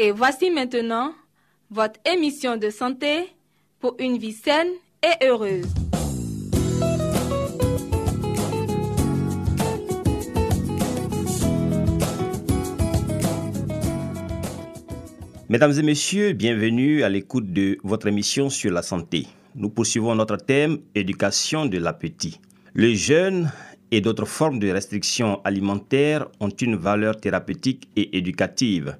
Et voici maintenant votre émission de santé pour une vie saine et heureuse. Mesdames et messieurs, bienvenue à l'écoute de votre émission sur la santé. Nous poursuivons notre thème éducation de l'appétit. Le jeûne et d'autres formes de restrictions alimentaires ont une valeur thérapeutique et éducative.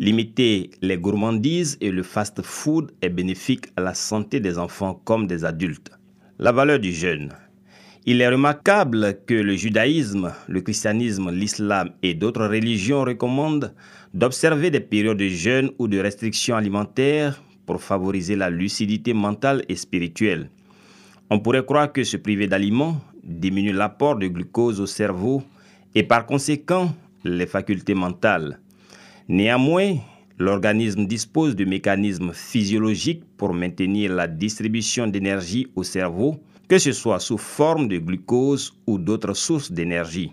Limiter les gourmandises et le fast-food est bénéfique à la santé des enfants comme des adultes. La valeur du jeûne. Il est remarquable que le judaïsme, le christianisme, l'islam et d'autres religions recommandent d'observer des périodes de jeûne ou de restrictions alimentaires pour favoriser la lucidité mentale et spirituelle. On pourrait croire que se priver d'aliments diminue l'apport de glucose au cerveau et par conséquent les facultés mentales. Néanmoins, l'organisme dispose de mécanismes physiologiques pour maintenir la distribution d'énergie au cerveau, que ce soit sous forme de glucose ou d'autres sources d'énergie.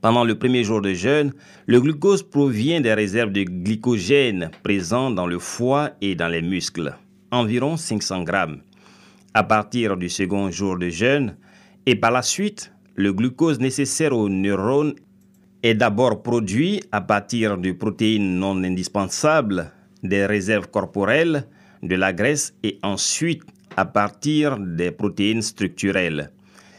Pendant le premier jour de jeûne, le glucose provient des réserves de glycogène présentes dans le foie et dans les muscles, environ 500 grammes. À partir du second jour de jeûne, et par la suite, le glucose nécessaire aux neurones est d'abord produit à partir de protéines non indispensables, des réserves corporelles, de la graisse et ensuite à partir des protéines structurelles.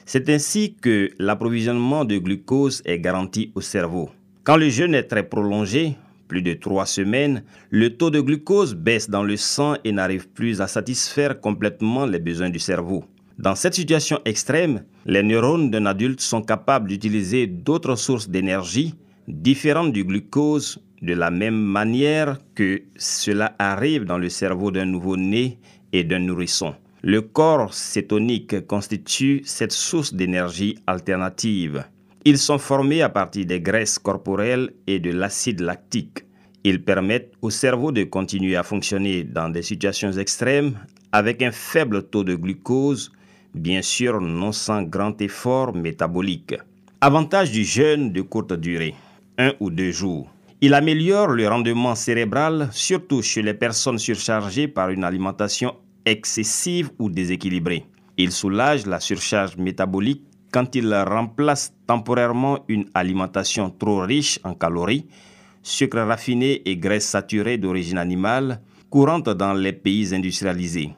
C'est ainsi que l'approvisionnement de glucose est garanti au cerveau. Quand le jeûne est très prolongé, plus de trois semaines, le taux de glucose baisse dans le sang et n'arrive plus à satisfaire complètement les besoins du cerveau. Dans cette situation extrême, les neurones d'un adulte sont capables d'utiliser d'autres sources d'énergie différentes du glucose de la même manière que cela arrive dans le cerveau d'un nouveau-né et d'un nourrisson. Le corps cétonique constitue cette source d'énergie alternative. Ils sont formés à partir des graisses corporelles et de l'acide lactique. Ils permettent au cerveau de continuer à fonctionner dans des situations extrêmes avec un faible taux de glucose, bien sûr non sans grand effort métabolique. Avantage du jeûne de courte durée, un ou deux jours. Il améliore le rendement cérébral, surtout chez les personnes surchargées par une alimentation excessive ou déséquilibrée. Il soulage la surcharge métabolique quand il remplace temporairement une alimentation trop riche en calories, sucres raffinés et graisses saturées d'origine animale courantes dans les pays industrialisés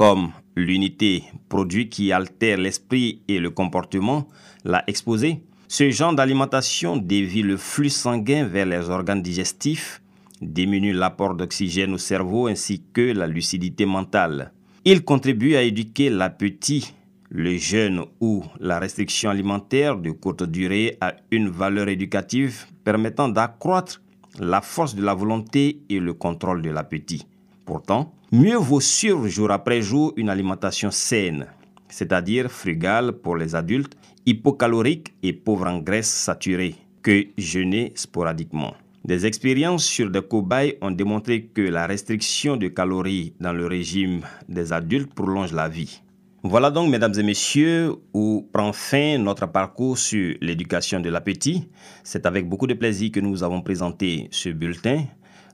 comme l'unité produit qui altère l'esprit et le comportement, l'a exposé, ce genre d'alimentation dévie le flux sanguin vers les organes digestifs, diminue l'apport d'oxygène au cerveau ainsi que la lucidité mentale. Il contribue à éduquer l'appétit. Le jeûne ou la restriction alimentaire de courte durée a une valeur éducative permettant d'accroître la force de la volonté et le contrôle de l'appétit. Pourtant, mieux vaut suivre jour après jour une alimentation saine, c'est-à-dire frugale pour les adultes, hypocalorique et pauvre en graisses saturées, que jeûner sporadiquement. Des expériences sur des cobayes ont démontré que la restriction de calories dans le régime des adultes prolonge la vie. Voilà donc, mesdames et messieurs, où prend fin notre parcours sur l'éducation de l'appétit. C'est avec beaucoup de plaisir que nous avons présenté ce bulletin.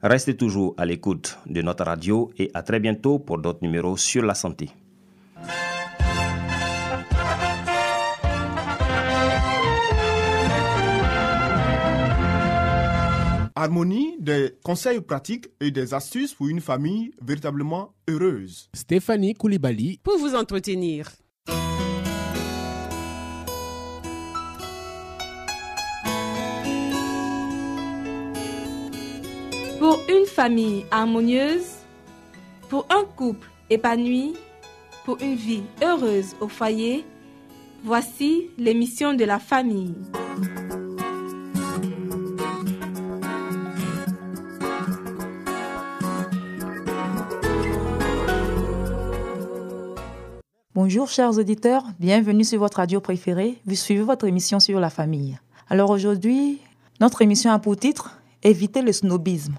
Restez toujours à l'écoute de notre radio et à très bientôt pour d'autres numéros sur la santé. Harmonie, des conseils pratiques et des astuces pour une famille véritablement heureuse. Stéphanie Koulibaly Pour vous entretenir. Une famille harmonieuse, pour un couple épanoui, pour une vie heureuse au foyer, voici l'émission de la famille. Bonjour chers auditeurs, bienvenue sur votre radio préférée. Vous suivez votre émission sur la famille. Alors aujourd'hui, notre émission a pour titre Éviter le snobisme.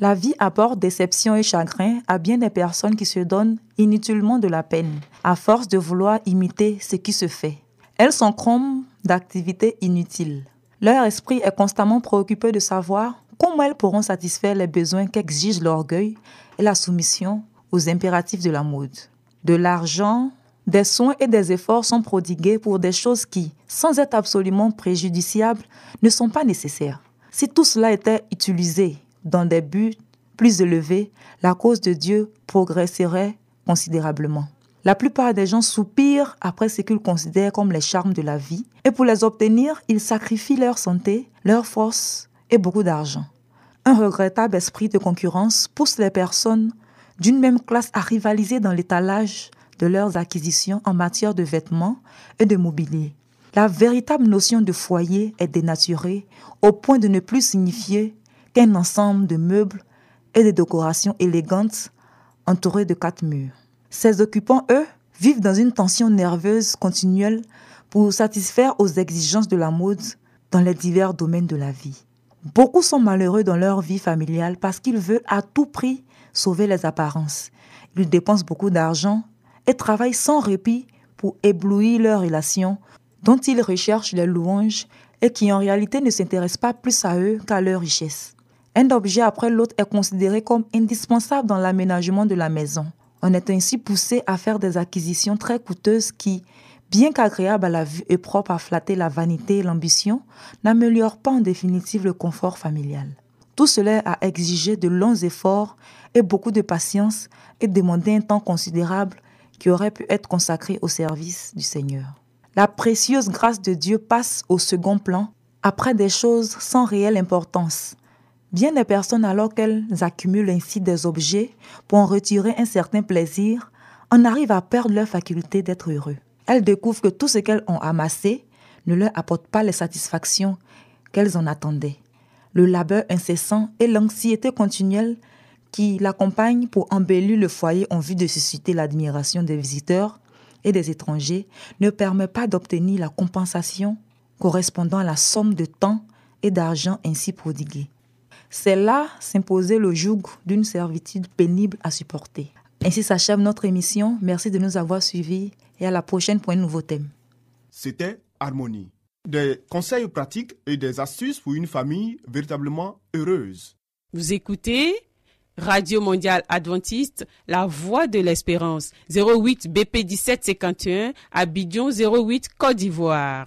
La vie apporte déception et chagrin à bien des personnes qui se donnent inutilement de la peine, à force de vouloir imiter ce qui se fait. Elles s'encombrent d'activités inutiles. Leur esprit est constamment préoccupé de savoir comment elles pourront satisfaire les besoins qu'exige l'orgueil et la soumission aux impératifs de la mode. De l'argent, des soins et des efforts sont prodigués pour des choses qui, sans être absolument préjudiciables, ne sont pas nécessaires. Si tout cela était utilisé dans des buts plus élevés, la cause de Dieu progresserait considérablement. La plupart des gens soupirent après ce qu'ils considèrent comme les charmes de la vie, et pour les obtenir, ils sacrifient leur santé, leur force et beaucoup d'argent. Un regrettable esprit de concurrence pousse les personnes d'une même classe à rivaliser dans l'étalage de leurs acquisitions en matière de vêtements et de mobilier. La véritable notion de foyer est dénaturée au point de ne plus signifier qu'un ensemble de meubles et de décorations élégantes entourés de quatre murs. Ces occupants, eux, vivent dans une tension nerveuse continuelle pour satisfaire aux exigences de la mode dans les divers domaines de la vie. Beaucoup sont malheureux dans leur vie familiale parce qu'ils veulent à tout prix sauver les apparences. Ils dépensent beaucoup d'argent et travaillent sans répit pour éblouir leurs relations dont ils recherchent les louanges et qui en réalité ne s'intéressent pas plus à eux qu'à leur richesse. Un objet après l'autre est considéré comme indispensable dans l'aménagement de la maison. On est ainsi poussé à faire des acquisitions très coûteuses qui, bien qu'agréables à la vue et propres à flatter la vanité et l'ambition, n'améliorent pas en définitive le confort familial. Tout cela a exigé de longs efforts et beaucoup de patience et demandé un temps considérable qui aurait pu être consacré au service du Seigneur. La précieuse grâce de Dieu passe au second plan après des choses sans réelle importance. Bien des personnes, alors qu'elles accumulent ainsi des objets pour en retirer un certain plaisir, en arrivent à perdre leur faculté d'être heureux. Elles découvrent que tout ce qu'elles ont amassé ne leur apporte pas les satisfactions qu'elles en attendaient. Le labeur incessant et l'anxiété continuelle qui l'accompagnent pour embellir le foyer en vue de susciter l'admiration des visiteurs et des étrangers ne permet pas d'obtenir la compensation correspondant à la somme de temps et d'argent ainsi prodiguée. C'est là s'imposer le joug d'une servitude pénible à supporter. Ainsi s'achève notre émission. Merci de nous avoir suivis et à la prochaine pour un nouveau thème. C'était Harmonie. Des conseils pratiques et des astuces pour une famille véritablement heureuse. Vous écoutez Radio Mondiale Adventiste, La Voix de l'Espérance, 08 BP 1751, Abidjan 08 Côte d'Ivoire.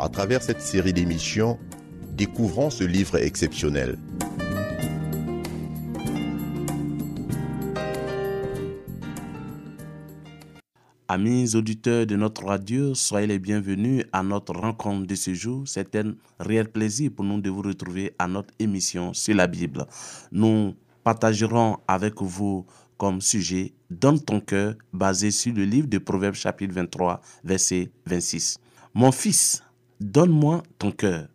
À travers cette série d'émissions, découvrons ce livre exceptionnel. Amis auditeurs de notre radio, soyez les bienvenus à notre rencontre de ce jour. C'est un réel plaisir pour nous de vous retrouver à notre émission sur la Bible. Nous partagerons avec vous comme sujet Donne ton cœur, basé sur le livre de Proverbes chapitre 23, verset 26. Mon fils, donne-moi ton cœur,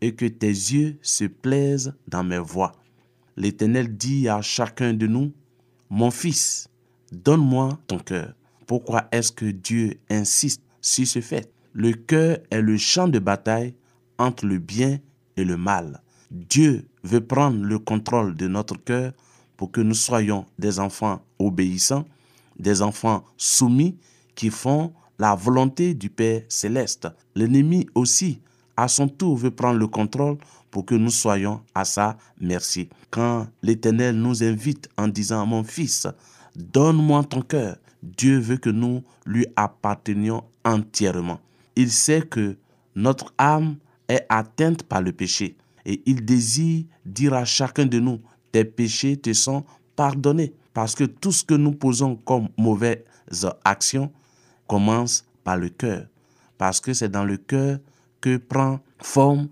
et que tes yeux se plaisent dans mes voies. L'Éternel dit à chacun de nous, Mon fils, donne-moi ton cœur pourquoi est-ce que Dieu insiste sur ce fait? Le cœur est le champ de bataille entre le bien et le mal. Dieu veut prendre le contrôle de notre cœur pour que nous soyons des enfants obéissants, des enfants soumis qui font la volonté du Père céleste. L'ennemi aussi, à son tour, veut prendre le contrôle pour que nous soyons à sa merci. Quand l'Éternel nous invite en disant, mon fils, donne-moi ton cœur, Dieu veut que nous lui appartenions entièrement. Il sait que notre âme est atteinte par le péché et il désire dire à chacun de nous, tes péchés te sont pardonnés. Parce que tout ce que nous posons comme mauvaises actions commence par le cœur. Parce que c'est dans le cœur que prend forme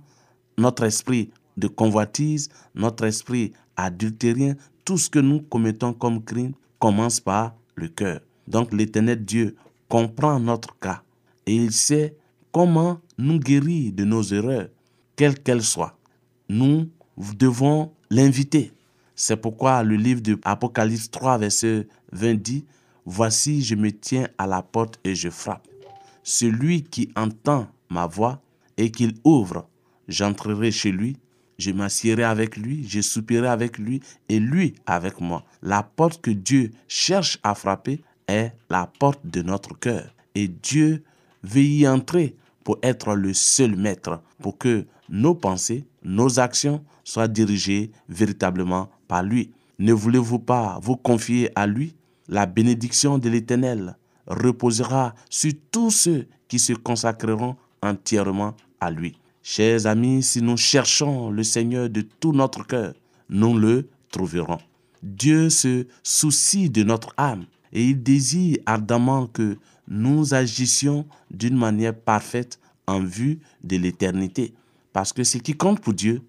notre esprit de convoitise, notre esprit adultérien. Tout ce que nous commettons comme crime commence par le cœur. Donc l'éternel Dieu comprend notre cas et il sait comment nous guérir de nos erreurs, quelles qu'elles soient. Nous devons l'inviter. C'est pourquoi le livre de Apocalypse 3, verset 20 dit, Voici, je me tiens à la porte et je frappe. Celui qui entend ma voix et qu'il ouvre, j'entrerai chez lui, je m'assierai avec lui, je soupirai avec lui et lui avec moi. La porte que Dieu cherche à frapper est la porte de notre cœur. Et Dieu veut y entrer pour être le seul maître, pour que nos pensées, nos actions soient dirigées véritablement par lui. Ne voulez-vous pas vous confier à lui? La bénédiction de l'Éternel reposera sur tous ceux qui se consacreront entièrement à lui. Chers amis, si nous cherchons le Seigneur de tout notre cœur, nous le trouverons. Dieu se soucie de notre âme et il désire ardemment que nous agissions d'une manière parfaite en vue de l'éternité. Parce que ce qui compte pour Dieu,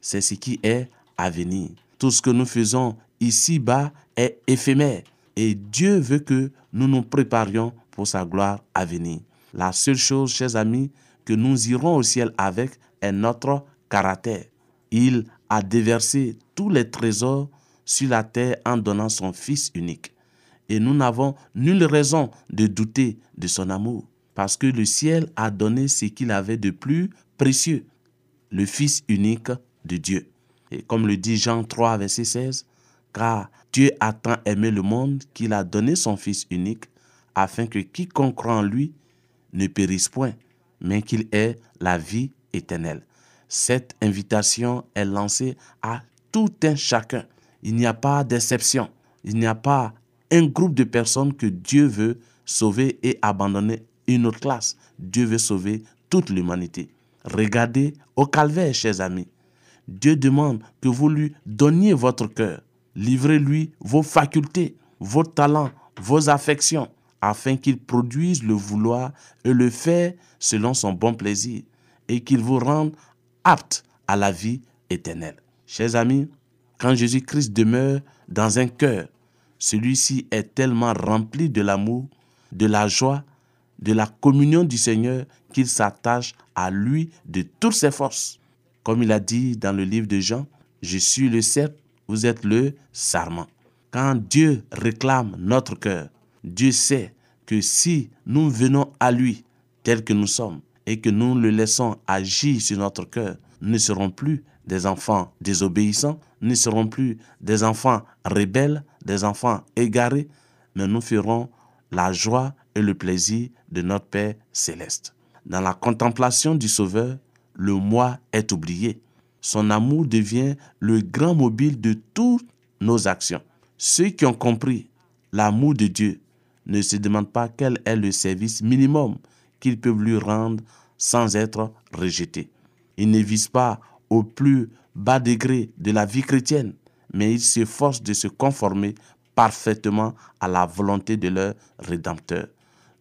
c'est ce qui est à venir. Tout ce que nous faisons ici-bas est éphémère. Et Dieu veut que nous nous préparions pour sa gloire à venir. La seule chose, chers amis, que nous irons au ciel avec est notre caractère. Il a déversé tous les trésors sur la terre en donnant son Fils unique. Et nous n'avons nulle raison de douter de son amour, parce que le ciel a donné ce qu'il avait de plus précieux, le Fils unique de Dieu. Et comme le dit Jean 3, verset 16, car Dieu a tant aimé le monde qu'il a donné son Fils unique, afin que quiconque croit en lui ne périsse point, mais qu'il ait la vie éternelle. Cette invitation est lancée à tout un chacun. Il n'y a pas d'exception. Il n'y a pas un groupe de personnes que Dieu veut sauver et abandonner une autre classe. Dieu veut sauver toute l'humanité. Regardez au calvaire, chers amis. Dieu demande que vous lui donniez votre cœur. Livrez-lui vos facultés, vos talents, vos affections, afin qu'il produise le vouloir et le faire selon son bon plaisir, et qu'il vous rende apte à la vie éternelle. Chers amis, quand Jésus-Christ demeure dans un cœur, celui-ci est tellement rempli de l'amour, de la joie, de la communion du Seigneur qu'il s'attache à lui de toutes ses forces. Comme il a dit dans le livre de Jean, je suis le cerf, vous êtes le sarment. Quand Dieu réclame notre cœur, Dieu sait que si nous venons à lui tel que nous sommes et que nous le laissons agir sur notre cœur, nous ne serons plus des enfants désobéissants, nous ne serons plus des enfants rebelles, des enfants égarés, mais nous ferons la joie et le plaisir de notre Père céleste. Dans la contemplation du Sauveur, le moi est oublié. Son amour devient le grand mobile de toutes nos actions. Ceux qui ont compris l'amour de Dieu ne se demandent pas quel est le service minimum qu'ils peuvent lui rendre sans être rejetés. Ils ne visent pas au plus bas degré de la vie chrétienne, mais ils s'efforcent de se conformer parfaitement à la volonté de leur Rédempteur.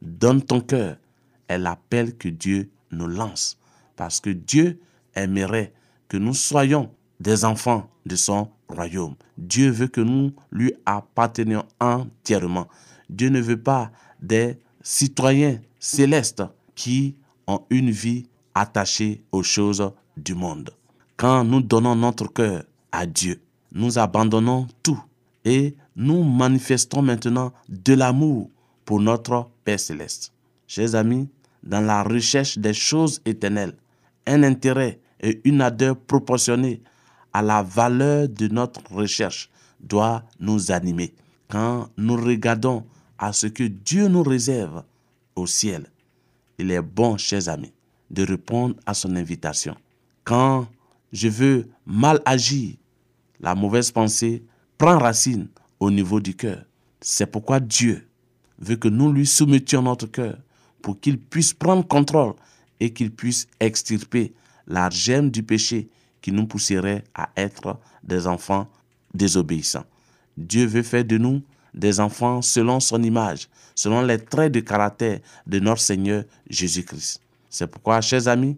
Donne ton cœur est l'appel que Dieu nous lance, parce que Dieu aimerait que nous soyons des enfants de son royaume. Dieu veut que nous lui appartenions entièrement. Dieu ne veut pas des citoyens célestes qui ont une vie attachée aux choses du monde. Quand nous donnons notre cœur à Dieu, nous abandonnons tout et nous manifestons maintenant de l'amour pour notre Père céleste. Chers amis, dans la recherche des choses éternelles, un intérêt et une ardeur proportionnée à la valeur de notre recherche doit nous animer. Quand nous regardons à ce que Dieu nous réserve au ciel, il est bon, chers amis, de répondre à son invitation. Quand je veux mal agir, la mauvaise pensée prend racine au niveau du cœur. C'est pourquoi Dieu veut que nous lui soumettions notre cœur pour qu'il puisse prendre contrôle et qu'il puisse extirper la du péché qui nous pousserait à être des enfants désobéissants. Dieu veut faire de nous des enfants selon son image, selon les traits de caractère de notre Seigneur Jésus-Christ. C'est pourquoi, chers amis,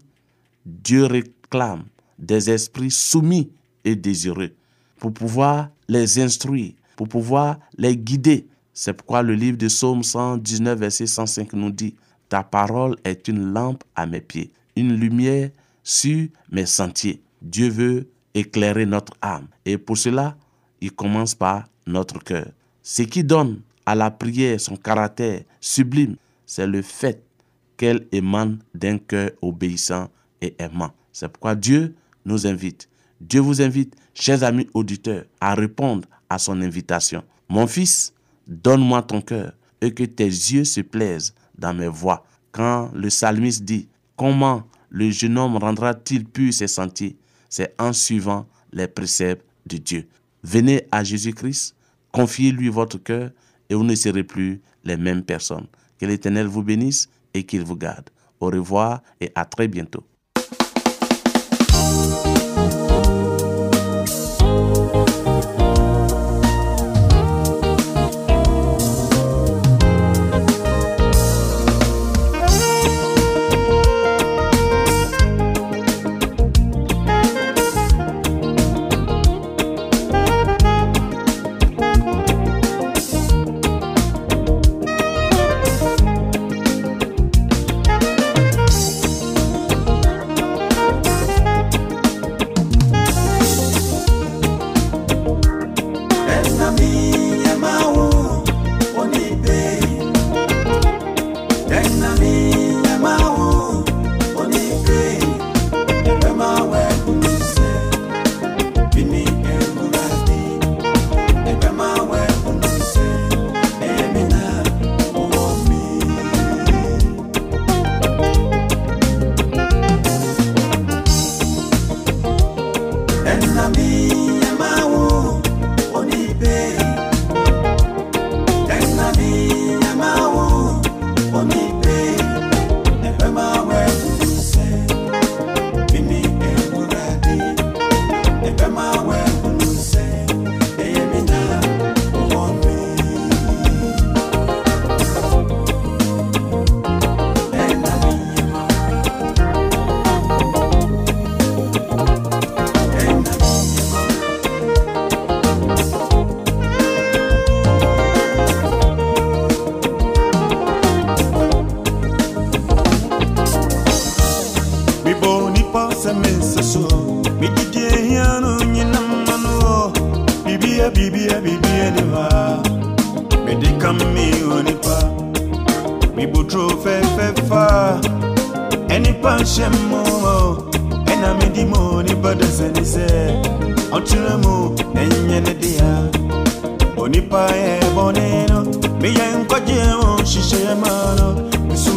Dieu réclame des esprits soumis et désireux pour pouvoir les instruire, pour pouvoir les guider. C'est pourquoi le livre de Psaume 119, verset 105 nous dit, Ta parole est une lampe à mes pieds, une lumière sur mes sentiers. Dieu veut éclairer notre âme. Et pour cela, il commence par notre cœur. Ce qui donne à la prière son caractère sublime, c'est le fait qu'elle émane d'un cœur obéissant et aimant. C'est pourquoi Dieu nous invite. Dieu vous invite, chers amis auditeurs, à répondre à son invitation. Mon fils, donne-moi ton cœur et que tes yeux se plaisent dans mes voies. Quand le psalmiste dit, comment le jeune homme rendra-t-il pur ses sentiers? C'est en suivant les préceptes de Dieu. Venez à Jésus-Christ, confiez-lui votre cœur et vous ne serez plus les mêmes personnes. Que l'Éternel vous bénisse et qu'il vous garde. Au revoir et à très bientôt.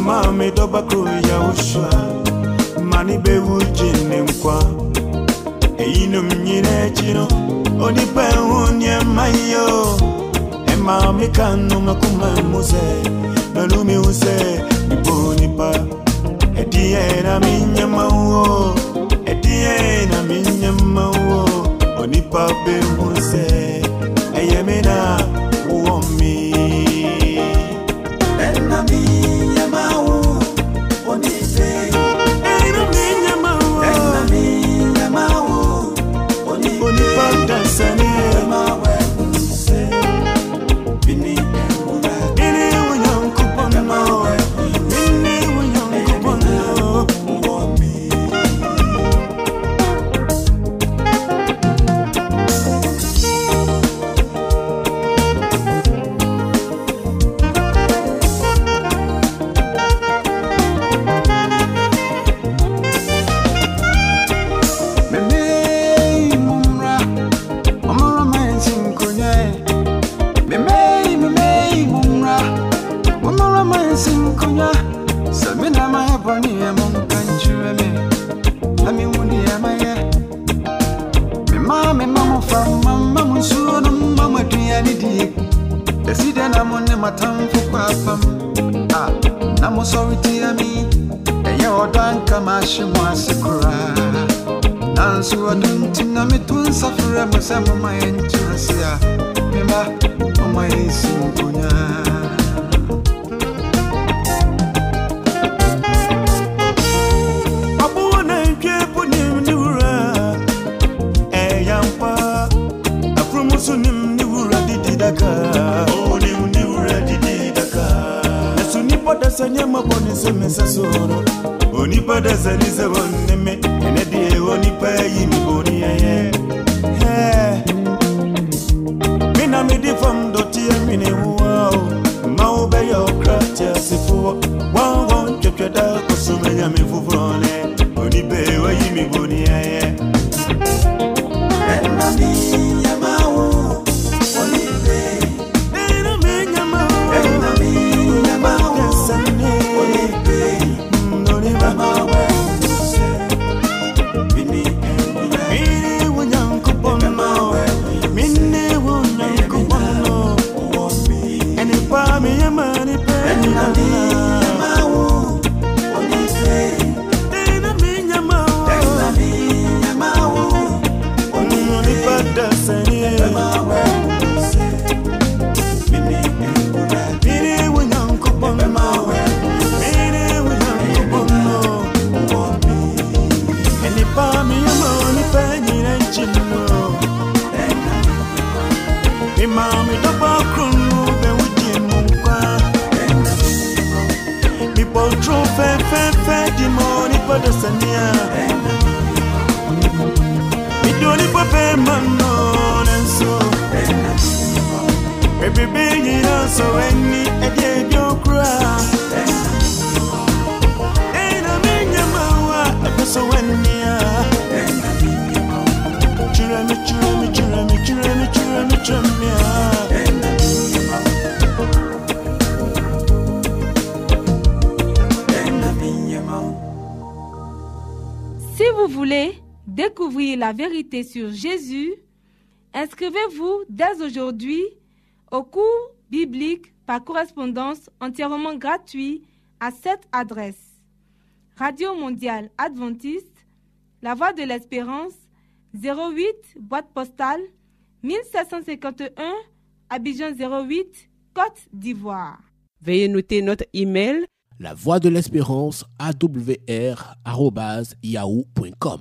mami dɔbako yahusua mani bewu jini nkwa eyinum nyina ekyino onipa ehu nneɛma yo ɛmaame e ka nnum akoma mu sɛ nanumi hu sɛ mebo nipa. Ɛdeɛ na menyɛma wo e na menyɛma wo onipa be muse. Nipa dasa nyama boni se mesa soro. Onipa dasa ni se boni me Ene die onipa yi mi boni yeye Mina mi di fam doti ya mini huwa Ma okrati ya sifuwa Wan wan chepche da kusume ya mi fufrone Onipe wa yi mi boni And it. Si vous voulez découvrir la vérité sur Jésus, inscrivez-vous dès aujourd'hui au cours biblique par correspondance entièrement gratuit à cette adresse. Radio mondiale adventiste, La Voix de l'Espérance, 08 boîte postale 1751 Abidjan 08 Côte d'Ivoire. Veuillez noter notre email La voix de l'espérance awr.yahoo.com.